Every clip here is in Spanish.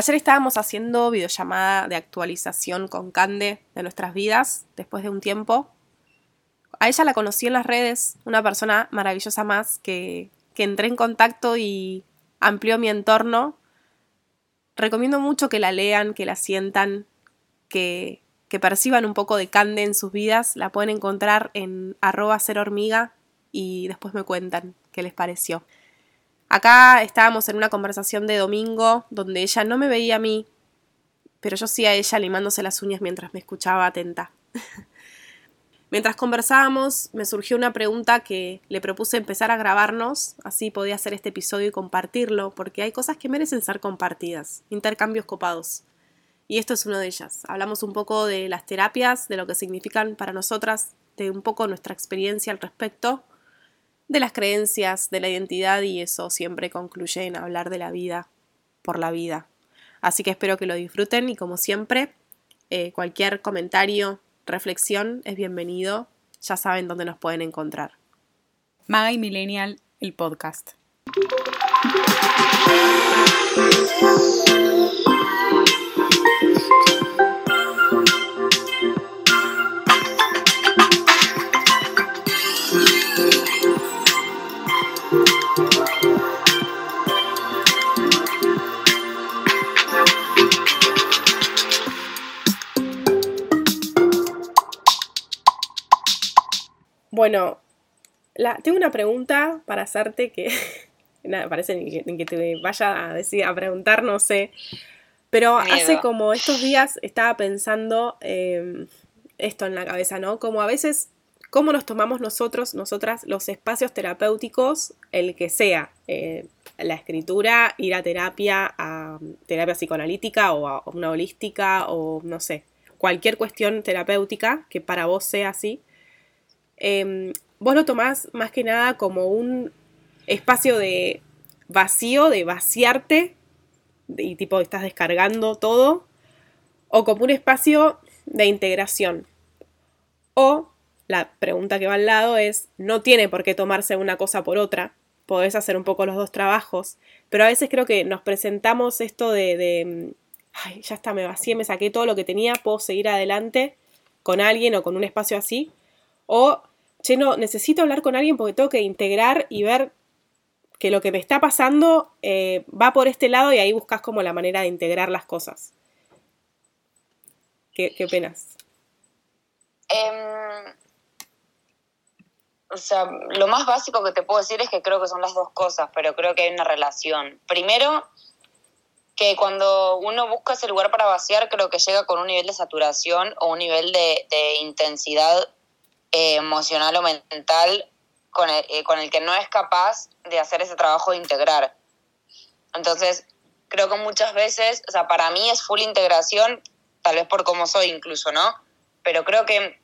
Ayer estábamos haciendo videollamada de actualización con Cande de nuestras vidas después de un tiempo. A ella la conocí en las redes, una persona maravillosa más que, que entré en contacto y amplió mi entorno. Recomiendo mucho que la lean, que la sientan, que, que perciban un poco de Cande en sus vidas. La pueden encontrar en arroba ser hormiga y después me cuentan qué les pareció. Acá estábamos en una conversación de domingo donde ella no me veía a mí, pero yo sí a ella limándose las uñas mientras me escuchaba atenta. mientras conversábamos, me surgió una pregunta que le propuse empezar a grabarnos, así podía hacer este episodio y compartirlo, porque hay cosas que merecen ser compartidas, intercambios copados. Y esto es una de ellas. Hablamos un poco de las terapias, de lo que significan para nosotras, de un poco nuestra experiencia al respecto de las creencias, de la identidad y eso siempre concluye en hablar de la vida por la vida. Así que espero que lo disfruten y como siempre, eh, cualquier comentario, reflexión es bienvenido. Ya saben dónde nos pueden encontrar. Maga y Millennial, el podcast. Bueno, tengo una pregunta para hacerte que nada, parece que, que te vaya a decir, a preguntar, no sé. Pero hace como estos días estaba pensando em, esto en la cabeza, ¿no? Como a veces, cómo nos tomamos nosotros, nosotras, los espacios terapéuticos, el que sea, eh, la escritura, ir a terapia, a terapia psicoanalítica o a una holística o no sé, cualquier cuestión terapéutica que para vos sea así. Em, vos lo tomás más que nada como un espacio de vacío, de vaciarte, y tipo estás descargando todo, o como un espacio de integración. O la pregunta que va al lado es, no tiene por qué tomarse una cosa por otra, podés hacer un poco los dos trabajos, pero a veces creo que nos presentamos esto de, ay, ya está, me vacié, me saqué todo lo que tenía, puedo seguir adelante con alguien o con un espacio así, o che, no, necesito hablar con alguien porque tengo que integrar y ver que lo que me está pasando eh, va por este lado y ahí buscas como la manera de integrar las cosas. ¿Qué, qué? Em, o sea, lo más básico que te puedo decir es que creo que son las dos cosas, pero creo que hay una relación. Primero, que cuando uno busca ese lugar para vaciar, creo que llega con un nivel de saturación o un nivel de intensidad eh, emocional o mental con el, eh, con el que no es capaz de hacer ese trabajo de integrar. Entonces, creo que muchas veces, o sea, para mí es full integración, tal vez por cómo soy incluso, ¿no? Pero creo que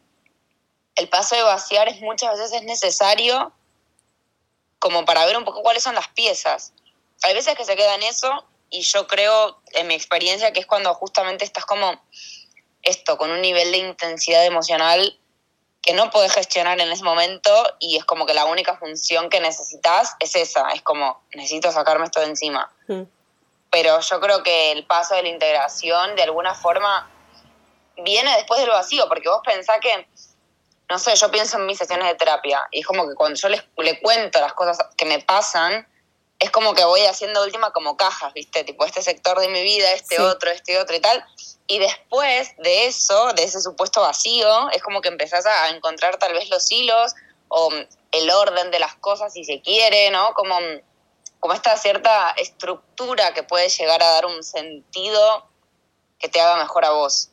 el paso de vaciar es muchas veces es necesario como para ver un poco cuáles son las piezas. Hay veces que se queda en eso y yo creo, en mi experiencia, que es cuando justamente estás como esto, con un nivel de intensidad emocional que no puedes gestionar en ese momento y es como que la única función que necesitas es esa, es como necesito sacarme esto de encima. Mm. Pero yo creo que el paso de la integración de alguna forma viene después del vacío, porque vos pensás que, no sé, yo pienso en mis sesiones de terapia y es como que cuando yo les, le cuento las cosas que me pasan, es como que voy haciendo última como cajas, ¿viste? Tipo, este sector de mi vida, este otro, este otro y tal. Y después de eso, de ese supuesto vacío, es como que empezás a encontrar tal vez los hilos o el orden de las cosas si se quiere, ¿no? Como, como esta cierta estructura que puede llegar a dar un sentido que te haga mejor a vos.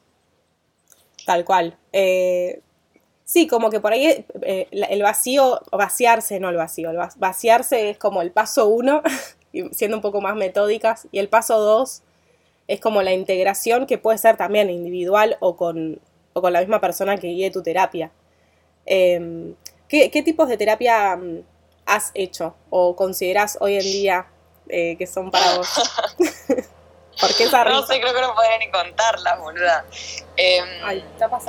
Tal cual. Eh, sí, como que por ahí eh, el vacío, vaciarse, no el vacío, el vaciarse es como el paso uno, siendo un poco más metódicas, y el paso dos es como la integración que puede ser también individual o con, con la misma persona que guíe tu terapia. Em, ¿qué, tipos de terapia mm, has hecho o consideras hoy en día eh, que son para vos? ¿Por qué esa No sé, creo que no podría ni contarlas, boluda. Em,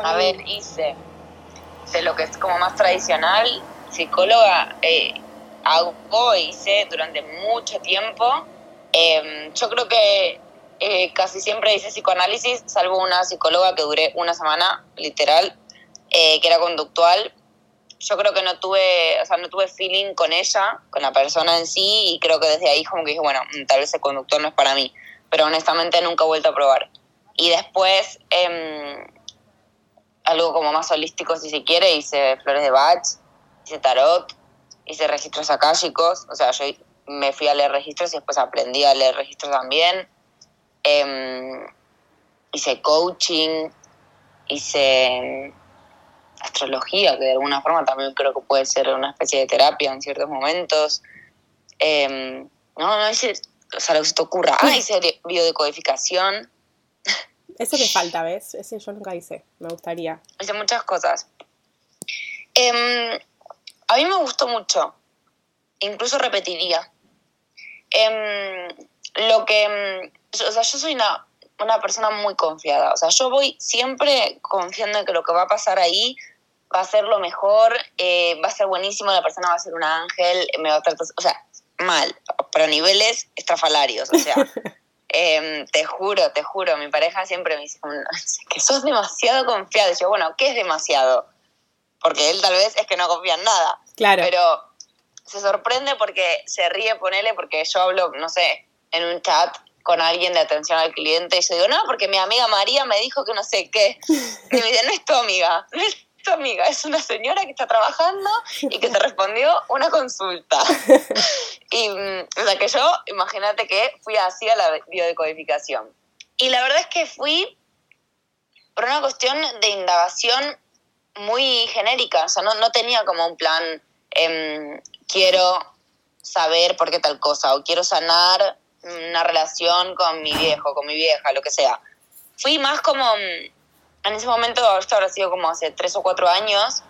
a ver, hice lo que es como más tradicional, psicóloga, eh, hago, hice durante mucho tiempo. Em, yo creo que eh, casi siempre hice psicoanálisis, salvo una psicóloga que duré una semana, literal, eh, que era conductual. Yo creo que no tuve, o sea, no tuve feeling con ella, con la persona en sí, y creo que desde ahí como que dije, bueno, mm, tal vez el conductor no es para mí, pero honestamente nunca he vuelto a probar. Y después, em, algo como más holístico si se quiere, hice flores de Bach, hice tarot, hice registros chicos o sea, yo me fui a leer registros y después aprendí a leer registros también. Em, hice coaching, hice astrología, que de alguna forma también creo que puede ser una especie de terapia en ciertos momentos. Em, no, no hice, o sea, lo que se te ocurra. Ah, hice biodecodificación. Eso me falta, ¿ves? Ese yo nunca hice, me gustaría. Hice muchas cosas. Em, a mí me gustó mucho, incluso repetiría. Em, lo que, em, o sea, yo soy una, una persona muy confiada, o sea, yo voy siempre confiando en que lo que va a pasar ahí va a ser lo mejor, eh, va a ser buenísimo, la persona va a ser un ángel, me va a tratar, o sea, mal, pero a niveles estrafalarios, o sea, em, te juro, te juro, mi pareja siempre me dice que sos demasiado confiado, y yo, bueno, ¿qué es demasiado? Porque él tal vez es que no confía en nada, claro. pero se sorprende porque se ríe, ponele, porque yo hablo, no sé, en un chat con alguien de atención al cliente y yo digo, no, porque mi amiga María me dijo que no sé qué. Y me dice, no es tu amiga, no es tu amiga, es una señora que está trabajando y que te respondió una consulta. y, mm, o sea, que yo, imagínate que fui así a la biodecodificación. Y la verdad es que fui por una cuestión de indagación muy genérica, o sea, no, no tenía como un plan Em, quiero saber por qué tal cosa, o quiero sanar una relación con mi viejo, con mi vieja, lo que sea. Fui más como, mm, en ese momento, esto habrá sido como hace tres o cuatro años,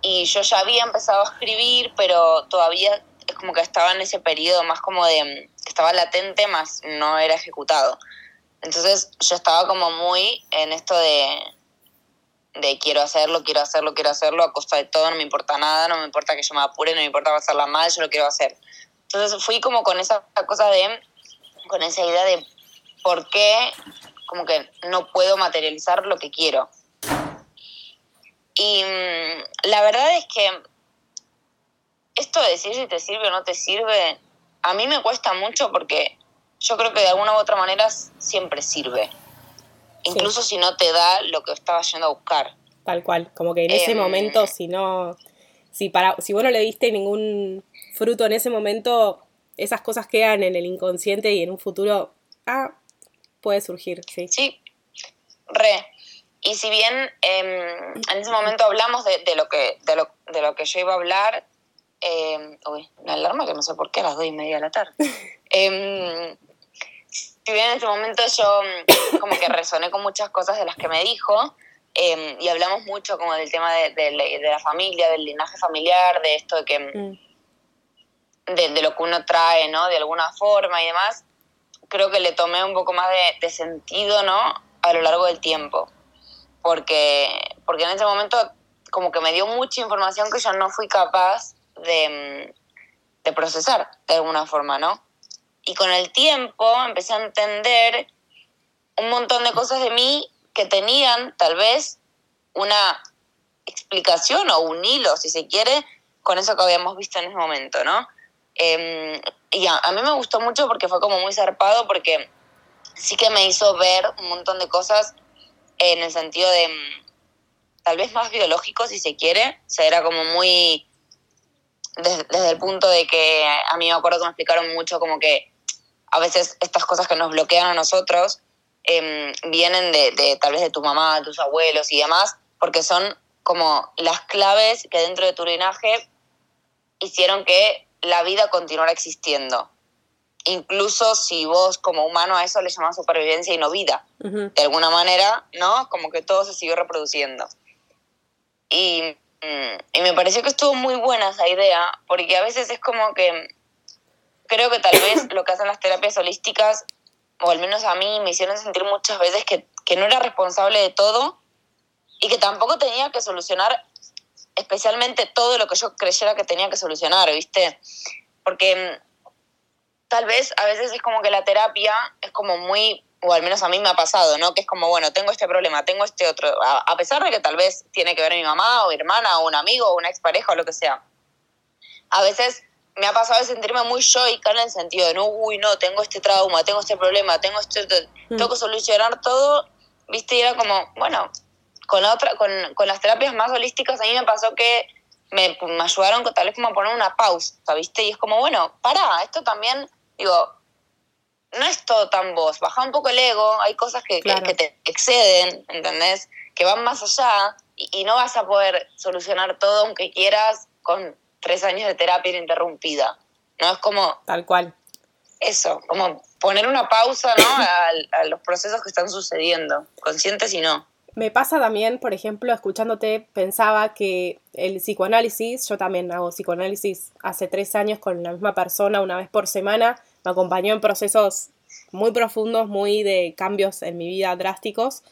y yo ya había empezado a escribir, pero todavía es como que estaba en ese periodo más como de, que estaba latente, más no era ejecutado. Entonces yo estaba como muy en esto de, de quiero hacerlo, quiero hacerlo, quiero hacerlo, a costa de todo, no me importa nada, no me importa que yo me apure, no me importa pasarla mal, yo lo quiero hacer. Entonces fui como con esa cosa de, con esa idea de por qué como que no puedo materializar lo que quiero. Y mm, la verdad es que esto de decir si te sirve o no te sirve, a mí me cuesta mucho porque yo creo que de alguna u otra manera siempre sirve incluso si no te da lo que estabas yendo a buscar. Tal cual, como que en ese em, momento, si no, si, para, si vos no le diste ningún fruto en ese momento, esas cosas quedan en el inconsciente y en un futuro, ah, puede surgir, sí. Sí, re. Y si bien em, en ese momento hablamos de, lo que, de, lo, de lo que yo iba a hablar, eh, uy, una alarma que no sé por qué a las dos y media de la tarde. si bien en ese momento yo como que resoné con muchas cosas de las que me dijo, em, y hablamos mucho como del tema de, la familia, del linaje familiar, de esto de que... Mm, mm. De, lo que uno trae, ¿no? De alguna forma y demás, creo que le tomé un poco más de, sentido, ¿no? A lo largo del tiempo. Porque, porque en ese momento como que me dio mucha información que yo no fui capaz de, de procesar de alguna forma, ¿no? Y con el tiempo empecé a entender un montón de cosas de mí que tenían tal vez una explicación o un hilo, si se quiere, con eso que habíamos visto en ese momento, ¿no? Em, y a, mí me gustó mucho porque fue como muy zarpado, porque sí que me hizo ver un montón de cosas en el sentido de mm, tal vez más biológico, si se quiere. O sea, era como muy desde, desde el punto de que a mí me acuerdo que me explicaron mucho como que a veces estas cosas que nos bloquean a nosotros em, vienen de, tal vez de tu mamá, de tus abuelos y demás, porque son como las claves que dentro de tu linaje hicieron que la vida continuara existiendo. Incluso si vos como humano a eso le llamás supervivencia y no vida. De alguna manera, ¿no? Como que todo se siguió reproduciendo. Y, mm, y me pareció que estuvo muy buena esa idea, porque a veces es como que creo que tal vez lo que hacen las terapias holísticas, o al menos a mí, me hicieron sentir muchas veces que, no era responsable de todo y que tampoco tenía que solucionar especialmente todo lo que yo creyera que tenía que solucionar, ¿viste? Porque mm, tal vez a veces es como que la terapia es como muy o al menos a mí me ha pasado, ¿no? Que es como, bueno, tengo este problema, tengo este otro, a, pesar de que tal vez tiene que ver mi mamá o mi hermana o un amigo o una expareja o lo que sea. A veces me ha pasado de sentirme muy yoica en el sentido de, no, uy, no, tengo este trauma, tengo este problema, tengo este, mm. tengo que solucionar todo, ¿viste? Y era como, bueno, con, otra, con, con las terapias más holísticas a mí me pasó que me, me ayudaron tal vez como a poner una pausa, ¿viste? Y es como, bueno, para, esto también, digo, no es todo tan vos, baja un poco el ego, hay cosas que, que, te exceden, ¿entendés? Que van más allá y, no vas a poder solucionar todo aunque quieras con tres años de terapia ininterrumpida. ¿No? Es como... Tal cual. Eso, como poner una pausa, ¿no? a, a los procesos que están sucediendo, conscientes y no. Me pasa también, por ejemplo, escuchándote, pensaba que el psicoanálisis, yo también hago psicoanálisis hace tres años con la misma persona una vez por semana, me acompañó en procesos muy profundos, muy de cambios en mi vida drásticos.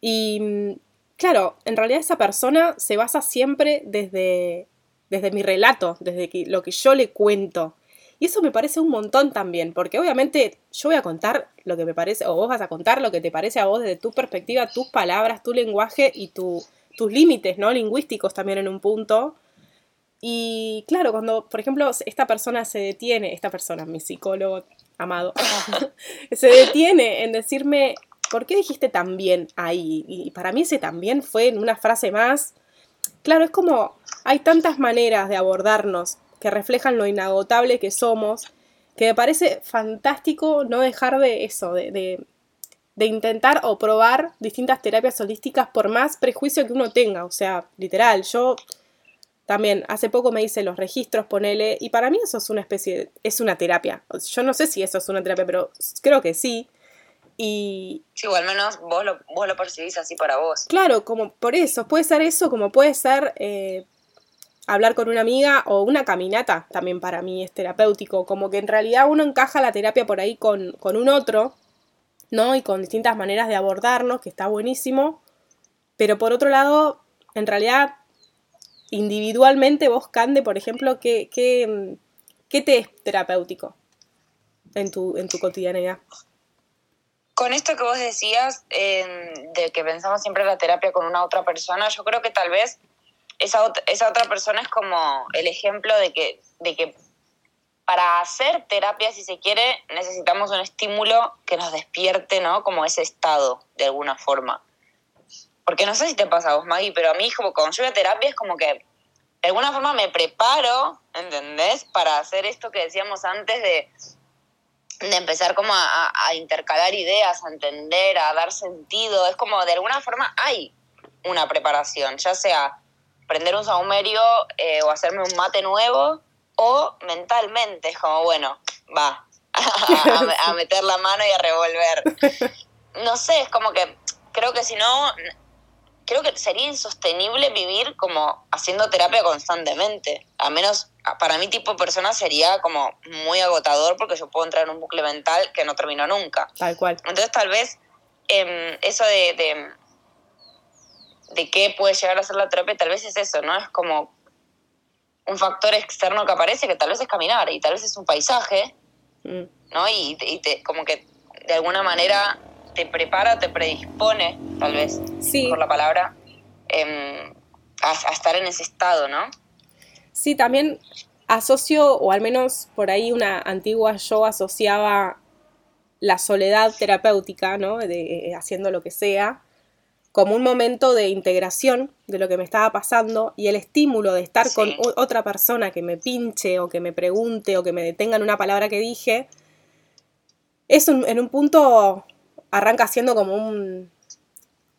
Y claro, en realidad esa persona se basa siempre desde, desde mi relato, desde lo que yo le cuento. Y eso me parece un montón también, porque obviamente yo voy a contar lo que me parece, o vos vas a contar lo que te parece a vos desde tu perspectiva, tus palabras, tu lenguaje y tus límites, ¿no? Lingüísticos también en un punto. Y claro, cuando, por ejemplo, esta persona se detiene, esta persona, mi psicólogo amado, se detiene en decirme, ¿por qué dijiste también ahí? Y para mí ese también fue en una frase más. Claro, es como, hay tantas maneras de abordarnos que reflejan lo inagotable que somos, que me parece fantástico no dejar de eso, de, de, intentar o probar distintas terapias holísticas por más prejuicio que uno tenga. O sea, literal, yo también hace poco me hice los registros, ponele, y para mí eso es una especie, es una terapia. Yo no sé si eso es una terapia, pero creo que sí. Y... Sí, o al menos vos lo, vos lo percibís así para vos. Claro, como por eso, puede ser eso, como puede ser eh, hablar con una amiga o una caminata también para mí es terapéutico, como que en realidad uno encaja la terapia por ahí con, un otro, ¿no? Y con distintas maneras de abordarnos, que está buenísimo, pero por otro lado, en realidad, individualmente vos, Cande, por ejemplo, ¿qué, qué, qué te es terapéutico en tu, en tu cotidianidad? Con esto que vos decías, de que pensamos siempre la terapia con una otra persona, yo creo que tal vez esa, esa otra persona es como el ejemplo de que, de que para hacer terapia, si se quiere, necesitamos un estímulo que nos despierte, ¿no? Como ese estado, de alguna forma. Porque no sé si te pasa a vos, Maggie, pero a mí, como cuando yo voy a terapia, es como que de alguna forma me preparo, ¿entendés? Para hacer esto que decíamos antes de, de empezar como a, a, intercalar ideas, a entender, a dar sentido. Es como de alguna forma hay una preparación, ya sea prender un saumerio eh, o hacerme un mate nuevo, o mentalmente, es como, bueno, va, a, meter la mano y a revolver. No sé, es como que creo que si no, creo que sería insostenible vivir como haciendo terapia constantemente. A menos para mi tipo de persona sería como muy agotador porque yo puedo entrar en un bucle mental que no termino nunca. Tal cual. Entonces tal vez em, eso de, de qué puede llegar a ser la terapia, tal vez es eso, ¿no? Es como un factor externo que aparece, que tal vez es caminar, y tal vez es un paisaje, mm. ¿no? Y, te, como que de alguna manera te prepara, te predispone, tal vez, por la palabra, em, a, estar en ese estado, ¿no? Sí, también asocio, o al menos por ahí una antigua yo asociaba la soledad terapéutica, ¿no? De, eh, haciendo lo que sea, como un momento de integración de lo que me estaba pasando y el estímulo de estar con otra persona que me pinche o que me pregunte o que me detenga en una palabra que dije, es en un punto arranca siendo como un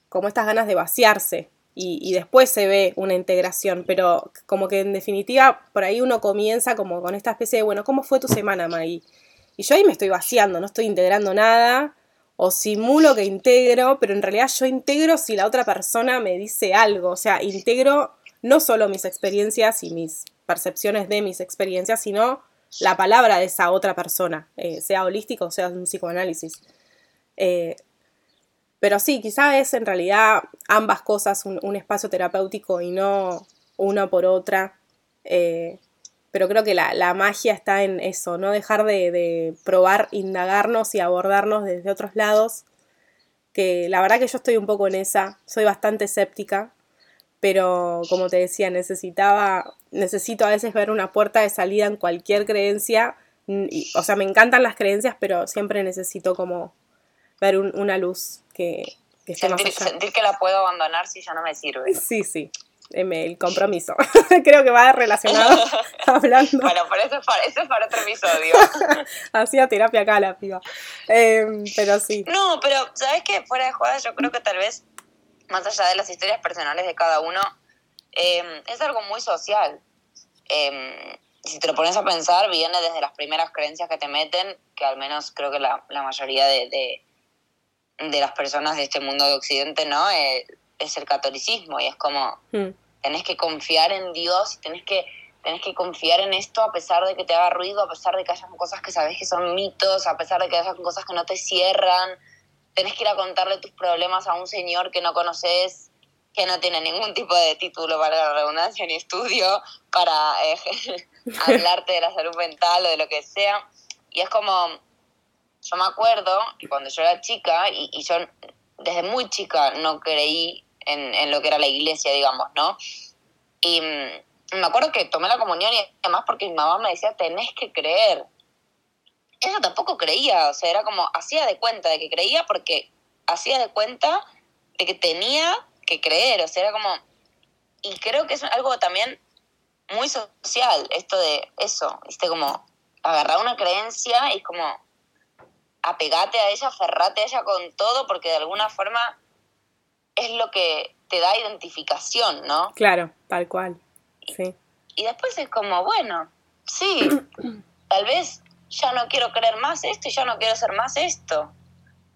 como estas ganas de vaciarse y, después se ve una integración, pero como que en definitiva por ahí uno comienza como con esta especie de, bueno, ¿cómo fue tu semana, Maggie? Y yo ahí me estoy vaciando, no estoy integrando nada, o simulo que integro, pero en realidad yo integro si la otra persona me dice algo, o sea, integro no solo mis experiencias y mis percepciones de mis experiencias, sino la palabra de esa otra persona, eh, sea holístico o sea un psicoanálisis. Eh, pero sí, quizá es en realidad ambas cosas un, espacio terapéutico y no una por otra. Eh, pero creo que la, magia está en eso, no dejar de, de, probar, indagarnos y abordarnos desde otros lados, que la verdad que yo estoy un poco en esa, soy bastante escéptica, pero como te decía, necesitaba, necesito a veces ver una puerta de salida en cualquier creencia, o sea, me encantan las creencias, pero siempre necesito como ver una luz que, que esté sentir, sentir que la puedo abandonar si ya no me sirve. Sí, sí, el compromiso. Creo que va relacionado hablando. Bueno, pero eso es para, eso es para otro episodio. Hacía terapia acá la piba. Em, pero sí. No, pero ¿sabes qué? Fuera de jugadas, yo creo que tal vez, más allá de las historias personales de cada uno, em, es algo muy social. Em, si te lo pones a pensar, viene desde las primeras creencias que te meten, que al menos creo que la, la mayoría de, de, de, las personas de este mundo de Occidente, ¿no? Es el catolicismo y es como, hmm. tenés que confiar en Dios y tenés que, tenés que confiar en esto a pesar de que te haga ruido, a pesar de que hayan cosas que sabes que son mitos, a pesar de que hayan cosas que no te cierran, tenés que ir a contarle tus problemas a un señor que no conoces, que no tiene ningún tipo de título para la redundancia ni estudio para eh, hablarte de la salud mental o de lo que sea. Y es como, yo me acuerdo que cuando yo era chica y, y yo desde muy chica no creí en, lo que era la iglesia, digamos, ¿no? Y mm, me acuerdo que tomé la comunión y además porque mi mamá me decía, tenés que creer. Ella tampoco creía, o sea, era como, hacía de cuenta de que creía porque hacía de cuenta de que tenía que creer, o sea, era como, y creo que es algo también muy social, esto de eso, viste, como agarrar una creencia y como apegate a ella, aferrate a ella con todo, porque de alguna forma es lo que te da identificación, ¿no? Claro, tal cual. Sí. Y después es como, bueno, sí, tal vez ya no quiero creer más esto y ya no quiero hacer más esto.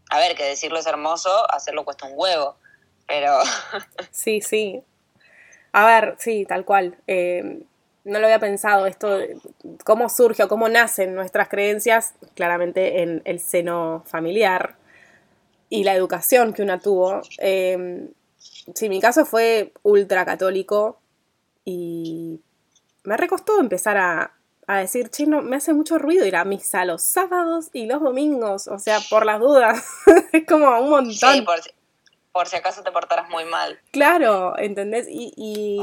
A ver, que decirlo es hermoso, hacerlo cuesta un huevo, pero... sí, sí. A ver, sí, tal cual. Eh, no lo había pensado, esto, cómo surge o cómo nacen nuestras creencias, claramente en el seno familiar y la educación que una tuvo. Eh, sí, mi caso fue ultra católico y me recostó empezar a, a decir, che, no, me hace mucho ruido ir a misa los sábados y los domingos, o sea, por las dudas, es como un montón. Sí, por, por, si acaso te portaras muy mal. Claro, ¿entendés? Y, y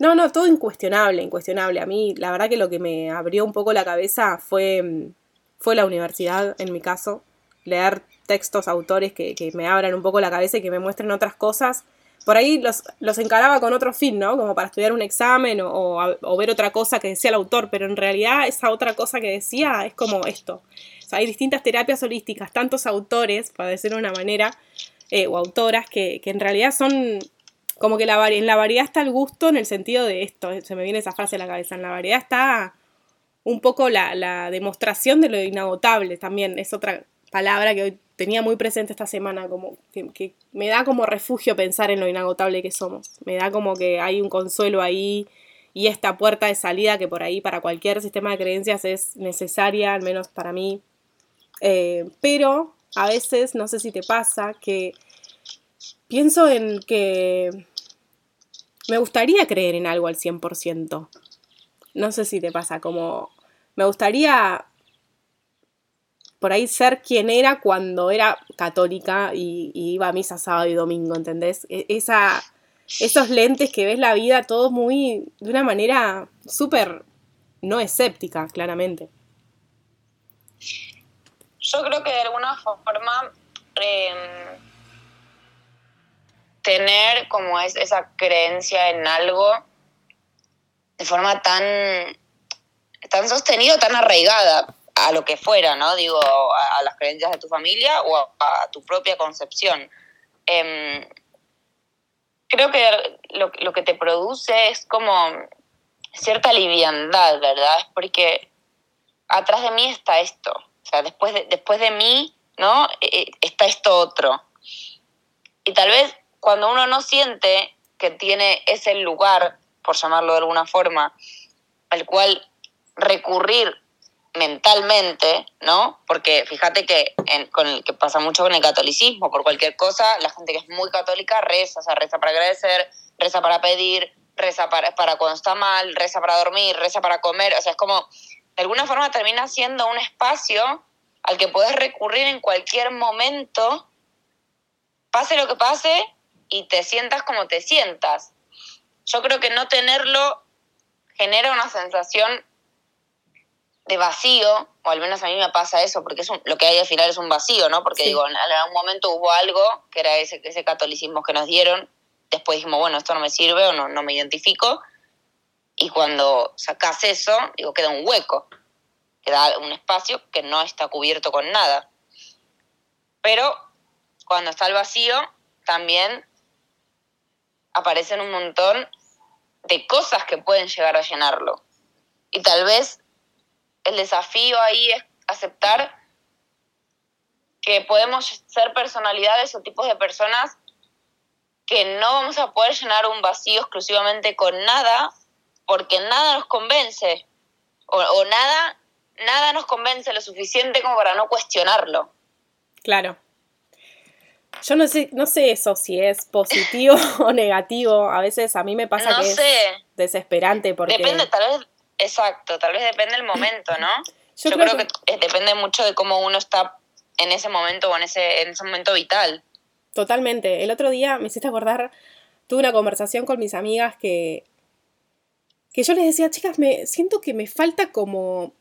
no, no, todo incuestionable, incuestionable. A mí, la verdad que lo que me abrió un poco la cabeza fue, fue la universidad, en mi caso. Leer textos, autores que, que me abran un poco la cabeza y que me muestren otras cosas. Por ahí los, los encaraba con otro fin, ¿no? Como para estudiar un examen o, o, ver otra cosa que decía el autor, pero en realidad esa otra cosa que decía es como esto. Hay distintas terapias holísticas, tantos autores, para decirlo de una manera, eh, o autoras, que, que en realidad son como que la, en la variedad está el gusto en el sentido de esto, se me viene esa frase a la cabeza, en la variedad está un poco la, demostración de lo inagotable también, es otra palabra que hoy tenía muy presente esta semana, como que, me da como refugio pensar en lo inagotable que somos, me da como que hay un consuelo ahí y esta puerta de salida que por ahí para cualquier sistema de creencias es necesaria, al menos para mí, eh, pero a veces, no sé si te pasa, que pienso en que me gustaría creer en algo al 100%. No sé si te pasa, como me gustaría por ahí ser quien era cuando era católica y, iba a misa sábado y domingo, ¿entendés? E, esa, esos lentes que ves la vida todo muy, de una manera súper no escéptica, claramente. Yo creo que de alguna forma em, tener como es esa creencia en algo de forma tan, tan sostenida, tan arraigada a lo que fuera, ¿no? Digo, a, las creencias de tu familia o a, tu propia concepción. Em, creo que lo, que te produce es como cierta liviandad, ¿verdad? Porque atrás de mí está esto. O sea, después de, después de mí, ¿no? E, e, está esto otro. Y tal vez cuando uno no siente que tiene ese lugar, por llamarlo de alguna forma, al cual recurrir mentalmente, ¿no? Porque fíjate que, con el, que pasa mucho con el catolicismo, por cualquier cosa, la gente que es muy católica reza, o sea, reza para agradecer, reza para pedir, reza para, para cuando está mal, reza para dormir, reza para comer, o sea, es como, de alguna forma termina siendo un espacio al que puedes recurrir en cualquier momento, pase lo que pase, y te sientas como te sientas. Yo creo que no tenerlo genera una sensación de vacío, o al menos a mí me pasa eso, porque es lo que hay al final es un vacío, ¿no? Porque digo, en algún momento hubo algo, que era ese, ese catolicismo que nos dieron, después dijimos, bueno, esto no me sirve o no, no me identifico, y cuando sacas eso, digo, queda un hueco, queda un espacio que no está cubierto con nada. Pero cuando está el vacío, también aparecen un montón de cosas que pueden llegar a llenarlo. Y tal vez el desafío ahí es aceptar que podemos ser personalidades o tipos de personas que no vamos a poder llenar un vacío exclusivamente con nada, porque nada nos convence, o, nada, nada nos convence lo suficiente como para no cuestionarlo. Claro. Yo no sé, no sé eso si es positivo o negativo. A veces a mí me pasa que es desesperante porque. Depende, tal vez Exacto, tal vez depende del momento, ¿no? Yo, creo, que... depende mucho de cómo uno está en ese momento o en ese, en ese momento vital. Totalmente. El otro día me hiciste acordar, tuve una conversación con mis amigas que, que yo les decía, chicas, me siento que me falta como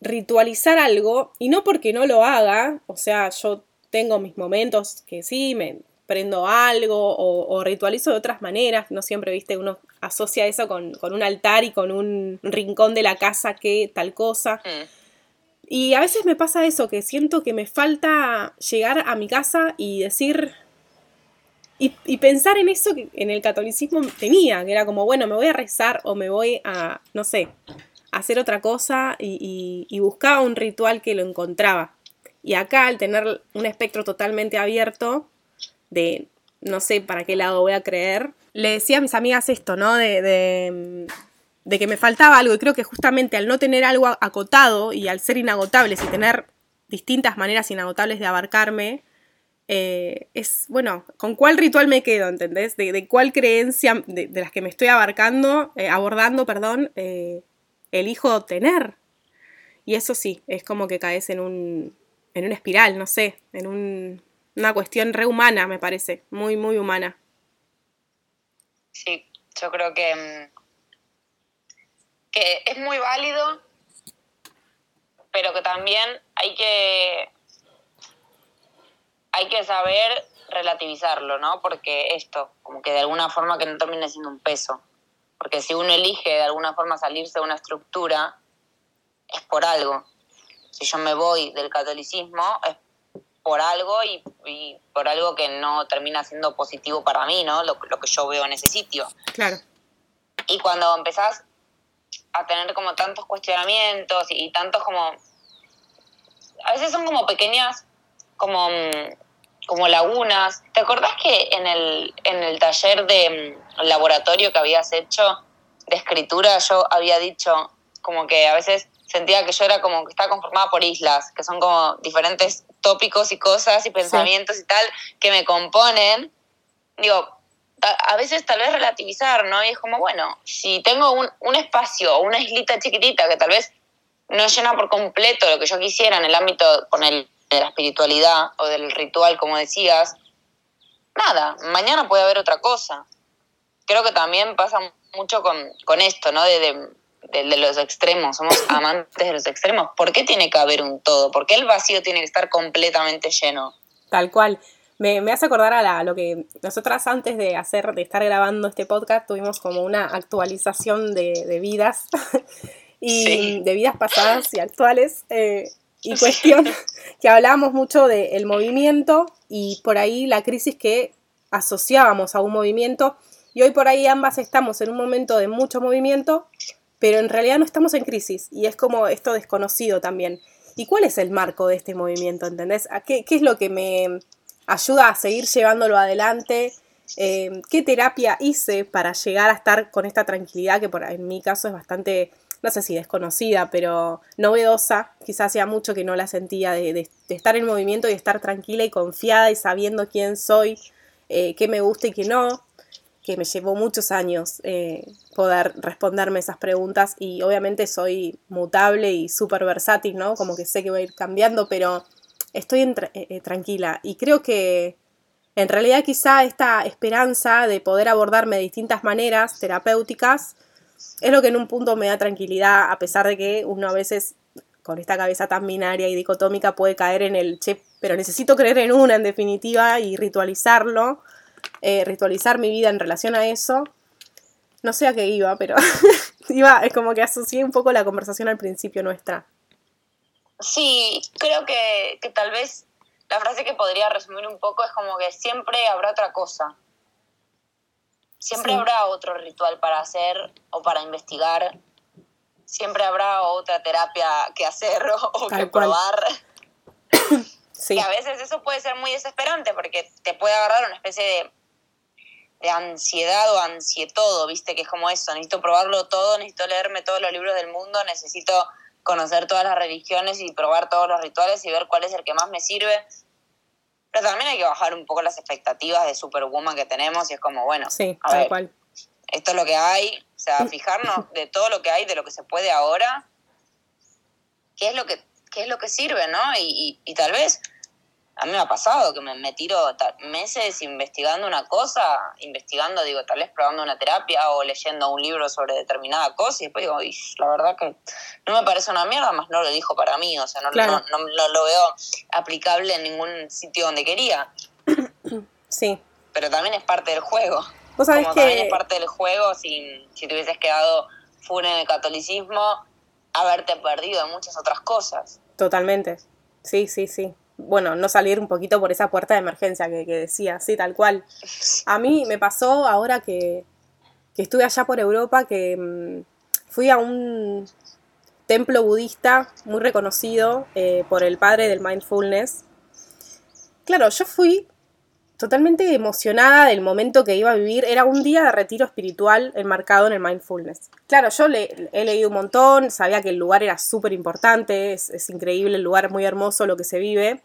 ritualizar algo y no porque no lo haga, o sea, yo tengo mis momentos que sí, me, prendo algo o, ritualizo de otras maneras, no siempre, viste, uno asocia eso con, un altar y con un rincón de la casa que tal cosa. Mm. Y a veces me pasa eso, que siento que me falta llegar a mi casa y decir, y, pensar en eso que en el catolicismo tenía, que era como, bueno, me voy a rezar o me voy a, no sé, a hacer otra cosa y, y buscaba un ritual que lo encontraba. Y acá, al tener un espectro totalmente abierto, de no sé para qué lado voy a creer. Le decía a mis amigas esto, ¿no? De, de, que me faltaba algo y creo que justamente al no tener algo acotado y al ser inagotables y tener distintas maneras inagotables de abarcarme, eh, es, bueno, ¿con cuál ritual me quedo, entendés? De, cuál creencia de, las que me estoy abarcando, eh, abordando, perdón, eh, elijo tener. Y eso sí, es como que caes en un, en una espiral, no sé, en un, una cuestión rehumana, me parece, muy, muy humana. Sí, yo creo que, mm, que es muy válido, pero que también hay que, hay que saber relativizarlo, ¿no? Porque esto, como que de alguna forma que no termine siendo un peso. Porque si uno elige de alguna forma salirse de una estructura, es por algo. Si yo me voy del catolicismo, es por algo y, por algo que no termina siendo positivo para mí, ¿no? Lo, que yo veo en ese sitio. Claro. Y cuando empezás a tener como tantos cuestionamientos y, tantos como... A veces son como pequeñas, como, como lagunas. ¿Te acordás que en el, en el taller de laboratorio que habías hecho de escritura yo había dicho como que a veces sentía que yo era como que estaba conformada por islas, que son como diferentes tópicos y cosas y pensamientos y tal que me componen, digo, a, veces tal vez relativizar, ¿no? Y es como, bueno, si tengo un, un espacio o una islita chiquitita que tal vez no llena por completo lo que yo quisiera en el ámbito de la espiritualidad o del ritual, como decías, nada, mañana puede haber otra cosa. Creo que también pasa mucho con, con esto, ¿no? de de, los extremos, somos amantes de los extremos. ¿Por qué tiene que haber un todo? ¿Por qué el vacío tiene que estar completamente lleno? Tal cual. Me, me hace acordar a, lo que nosotras antes de hacer, de estar grabando este podcast, tuvimos como una actualización de, vidas y de vidas pasadas y actuales. Eh, y cuestión que hablábamos mucho del movimiento y por ahí la crisis que asociábamos a un movimiento. Y hoy por ahí ambas estamos en un momento de mucho movimiento, pero en realidad no estamos en crisis y es como esto desconocido también. ¿Y cuál es el marco de este movimiento? ¿Entendés? ¿Qué, qué es lo que me ayuda a seguir llevándolo adelante? Eh, ¿Qué terapia hice para llegar a estar con esta tranquilidad que por, en mi caso es bastante, no sé si desconocida, pero novedosa? Quizás hacía mucho que no la sentía de, estar en movimiento y estar tranquila y confiada y sabiendo quién soy, eh, qué me gusta y qué no. Que me llevó muchos años eh, poder responderme esas preguntas y obviamente soy mutable y súper versátil, ¿no? Como que sé que voy a ir cambiando, pero estoy eh, eh, tranquila y creo que en realidad quizá esta esperanza de poder abordarme de distintas maneras terapéuticas es lo que en un punto me da tranquilidad, a pesar de que uno a veces con esta cabeza tan binaria y dicotómica puede caer en el, che, pero necesito creer en una en definitiva y ritualizarlo eh, ritualizar mi vida en relación a eso. No sé a qué iba, pero iba, es como que asocié un poco la conversación al principio nuestra. Sí, creo que, tal vez la frase que podría resumir un poco es como que siempre habrá otra cosa. Siempre habrá otro ritual para hacer o para investigar. Siempre habrá otra terapia que hacer o, que probar. Sí. Y a veces eso puede ser muy desesperante porque te puede agarrar una especie de de ansiedad o ansietodo, viste, que es como eso, necesito probarlo todo, necesito leerme todos los libros del mundo, necesito conocer todas las religiones y probar todos los rituales y ver cuál es el que más me sirve. Pero también hay que bajar un poco las expectativas de Superwoman que tenemos y es como, bueno, sí, tal cual. esto es lo que hay, o sea, fijarnos de todo lo que hay, de lo que se puede ahora, qué es lo que, qué es lo que sirve, ¿no? y, y tal vez a mí me ha pasado que me, tiro meses investigando una cosa, investigando, digo, tal vez probando una terapia o leyendo un libro sobre determinada cosa y después digo, la verdad que no me parece una mierda, más no lo dijo para mí, o sea, no, no, lo veo aplicable en ningún sitio donde quería. Sí. Pero también es parte del juego. ¿Vos sabés Como también es parte del juego, si, si te hubieses quedado full en el catolicismo, haberte perdido en muchas otras cosas. Totalmente. Sí, sí, sí bueno, no salir un poquito por esa puerta de emergencia que, decía, sí, tal cual. A mí me pasó ahora que, estuve allá por Europa, que mm, fui a un templo budista muy reconocido eh, por el padre del mindfulness. Claro, yo fui totalmente emocionada del momento que iba a vivir. Era un día de retiro espiritual enmarcado en el mindfulness. Claro, yo le, he leído un montón, sabía que el lugar era súper importante, es, increíble, el lugar es muy hermoso lo que se vive.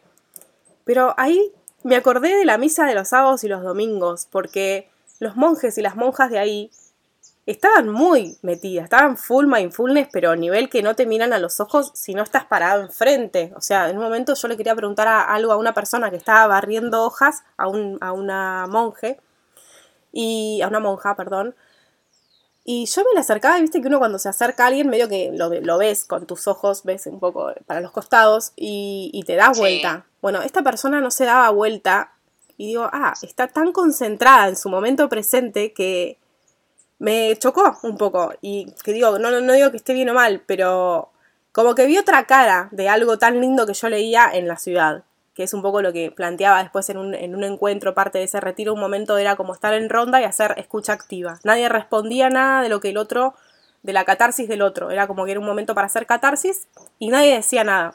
Pero ahí me acordé de la misa de los sábados y los domingos, porque los monjes y las monjas de ahí estaban muy metidas, estaban full mindfulness, pero a nivel que no te miran a los ojos si no estás parado enfrente. O sea, en un momento yo le quería preguntar algo a una persona que estaba barriendo hojas, a, un, a una monje, y a una monja, perdón. Y yo me la acercaba y viste que uno cuando se acerca a alguien, medio que lo, lo ves con tus ojos, ves un poco para los costados y, y te das vuelta. Bueno, esta persona no se daba vuelta y digo, ah, está tan concentrada en su momento presente que me chocó un poco. Y que digo, no, no, digo que esté bien o mal, pero como que vi otra cara de algo tan lindo que yo leía en la ciudad. Que es un poco lo que planteaba después en un, en un encuentro, parte de ese retiro. Un momento era como estar en ronda y hacer escucha activa. Nadie respondía nada de lo que el otro, de la catarsis del otro. Era como que era un momento para hacer catarsis y nadie decía nada.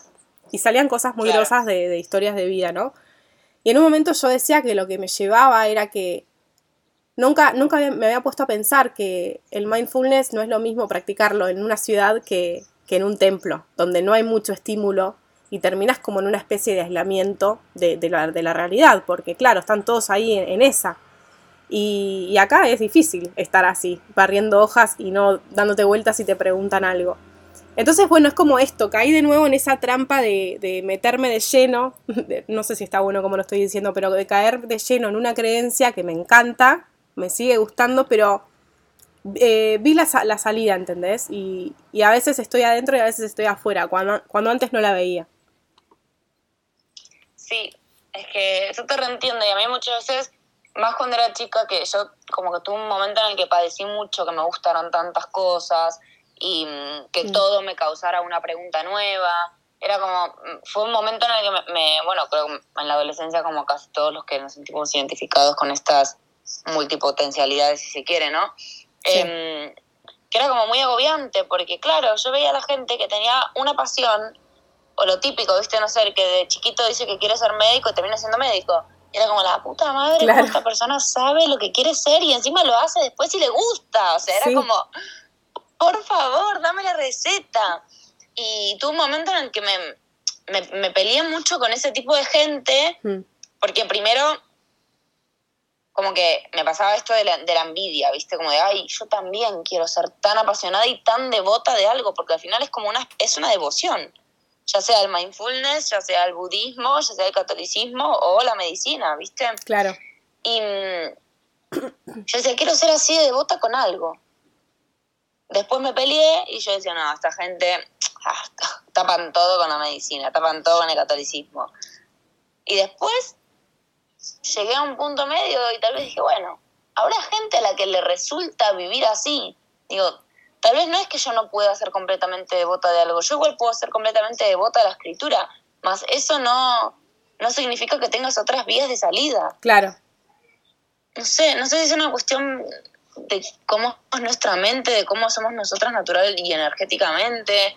Y salían cosas muy grosas de, de historias de vida, ¿no? Y en un momento yo decía que lo que me llevaba era que Nunca, nunca me había puesto a pensar que el mindfulness no es lo mismo practicarlo en una ciudad que, en un templo, donde no hay mucho estímulo y terminas como en una especie de aislamiento de, la, de la, realidad, porque claro, están todos ahí en, esa. Y, acá es difícil estar así, barriendo hojas y no dándote vueltas si te preguntan algo. Entonces, bueno, es como esto, caí de nuevo en esa trampa de, de meterme de lleno, no sé si está bueno como lo estoy diciendo, pero de caer de lleno en una creencia que me encanta, me sigue gustando, pero eh, vi la, la, salida, ¿entendés? Y, y, a veces estoy adentro y a veces estoy afuera, cuando, cuando antes no la veía. Sí, es que eso te reentiendo y a mí muchas veces, más cuando era chica, que yo como que tuve un momento en el que padecí mucho, que me gustaron tantas cosas y mm, que todo me causara una pregunta nueva. Era como, mm, fue un momento en el que me, bueno, creo que en la adolescencia como casi todos los que nos sentimos identificados con estas multipotencialidades, si se quiere, ¿no? Em, que era como muy agobiante, porque claro, yo veía a la gente que tenía una pasión, o lo típico, ¿viste? No sé, que de chiquito dice que quiere ser médico y termina siendo médico. Y era como la puta madre, como esta persona sabe lo que quiere ser y encima lo hace después y le gusta. O sea, era como, por favor, dame la receta. Y tuve un momento en el que me, me, peleé mucho con ese tipo de gente, mm. porque primero como que me pasaba esto de la, de la envidia, ¿viste? Como de, ay, yo también quiero ser tan apasionada y tan devota de algo, porque al final es como una, es una devoción, ya sea el mindfulness, ya sea el budismo, ya sea el catolicismo o la medicina, ¿viste? Claro. Y mm, yo decía, quiero ser así de devota con algo. Después me peleé y yo decía, no, esta gente ah, tapan todo con la medicina, tapan todo con el catolicismo. Y después llegué a un punto medio y tal vez dije, bueno, habrá gente a la que le resulta vivir así. Digo, tal vez no es que yo no pueda ser completamente devota de algo, yo igual puedo ser completamente devota de la escritura, más eso no, no significa que tengas otras vías de salida. Claro. No sé, no sé si es una cuestión de cómo es nuestra mente, de cómo somos nosotras natural y energéticamente.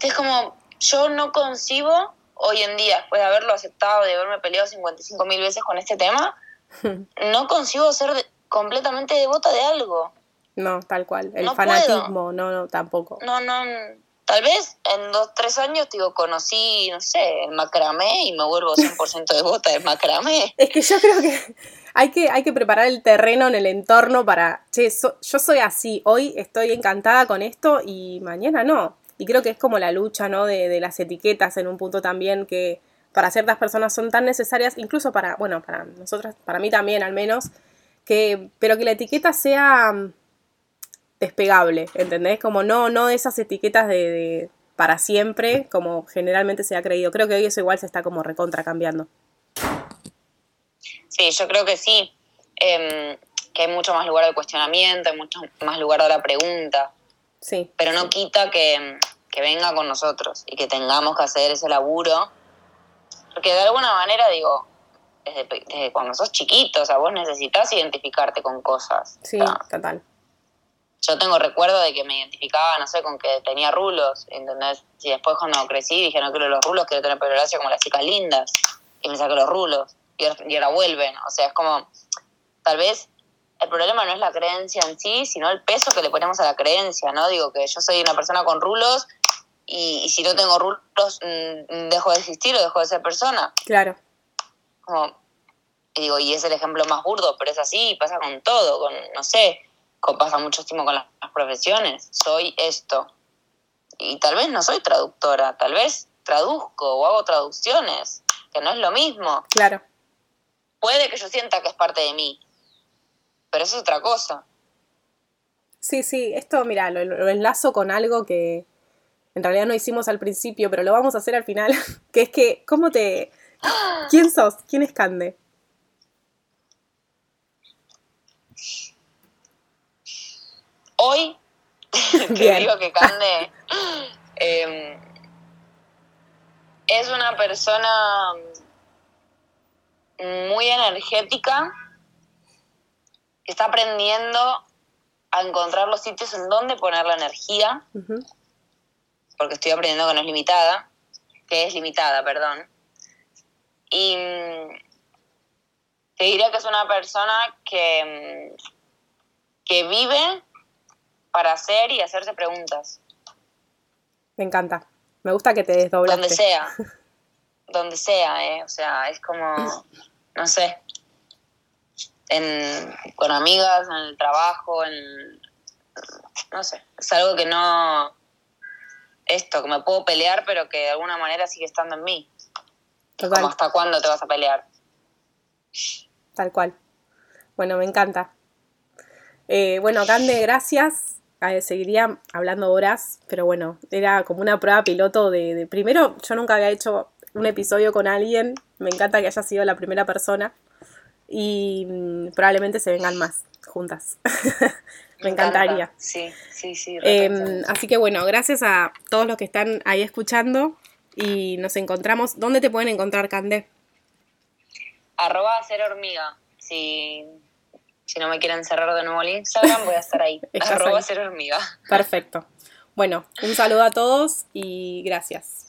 Es como, yo no concibo hoy en día, después de haberlo aceptado, de haberme peleado 55 mil veces con este tema, no consigo ser completamente devota de algo. No, tal cual. El fanatismo, no, no, tampoco. No, no. Tal vez en dos, tres años, digo, conocí, no sé, el macramé y me vuelvo 100% devota del macramé. Es que yo creo que hay que, hay que preparar el terreno en el entorno para, che, yo soy así, hoy estoy encantada con esto y mañana no. Y creo que es como la lucha, ¿no? De, de las etiquetas en un punto también que para ciertas personas son tan necesarias, incluso para, bueno, para nosotras, para mí también al menos, que, pero que la etiqueta sea mm, despegable, ¿entendés? Como no, no esas etiquetas de, para siempre, como generalmente se ha creído. Creo que hoy eso igual se está como recontra cambiando. Sí, yo creo que sí. Em, que hay mucho más lugar de cuestionamiento, hay mucho más lugar de la pregunta. Sí. Pero no quita que, que venga con nosotros y que tengamos que hacer ese laburo. Porque de alguna manera, digo, desde, cuando sos chiquito, o sea, vos necesitas identificarte con cosas. Sí, total. Yo tengo recuerdo de que me identificaba, no sé, con que tenía rulos, ¿entendés? Y después cuando crecí dije, no quiero los rulos, quiero tener pelo como las chicas lindas. Y me saqué los rulos. Y, y ahora vuelven. O sea, es como, tal vez el problema no es la creencia en sí, sino el peso que le ponemos a la creencia, ¿no? Digo que yo soy una persona con rulos y, si no tengo rulos mm, dejo de existir o dejo de ser persona. Claro. Como, y digo, y es el ejemplo más burdo, pero es así, pasa con todo, con, no sé, pasa muchísimo con las, las profesiones. Soy esto. Y tal vez no soy traductora, tal vez traduzco o hago traducciones, que no es lo mismo. Claro. Puede que yo sienta que es parte de mí, pero eso es otra cosa. Sí, sí, esto, mira, lo, enlazo con algo que en realidad no hicimos al principio, pero lo vamos a hacer al final, que es que, ¿cómo te... ¿Quién sos? ¿Quién es Cande? Hoy te digo que Cande em, es una persona muy energética, que está aprendiendo a encontrar los sitios en donde poner la energía, porque estoy aprendiendo que no es limitada, que es limitada, perdón. Y mm, te diría que es una persona que, mm, que vive para hacer y hacerse preguntas. Me encanta. Me gusta que te desdobles. Donde sea. donde sea, ¿eh? O sea, es como, no sé, en, con amigas, en el trabajo, en... No sé, es algo que no... Esto, que me puedo pelear, pero que de alguna manera sigue estando en mí. Como hasta cuándo te vas a pelear. Tal cual. Bueno, me encanta. Eh, bueno, Cande, gracias. seguiría hablando horas, pero bueno, era como una prueba piloto de, de, Primero, yo nunca había hecho un episodio con alguien. Me encanta que haya sido la primera persona y mm, probablemente se vengan más juntas. Me, encantaría. Sí, sí, sí. Em, así que bueno, gracias a todos los que están ahí escuchando y nos encontramos. ¿Dónde te pueden encontrar, Candé? Arroba ser hormiga. Si, si no me quieren cerrar de nuevo el Instagram, voy a estar ahí. Arroba ser hormiga. Perfecto. Bueno, un saludo a todos y gracias.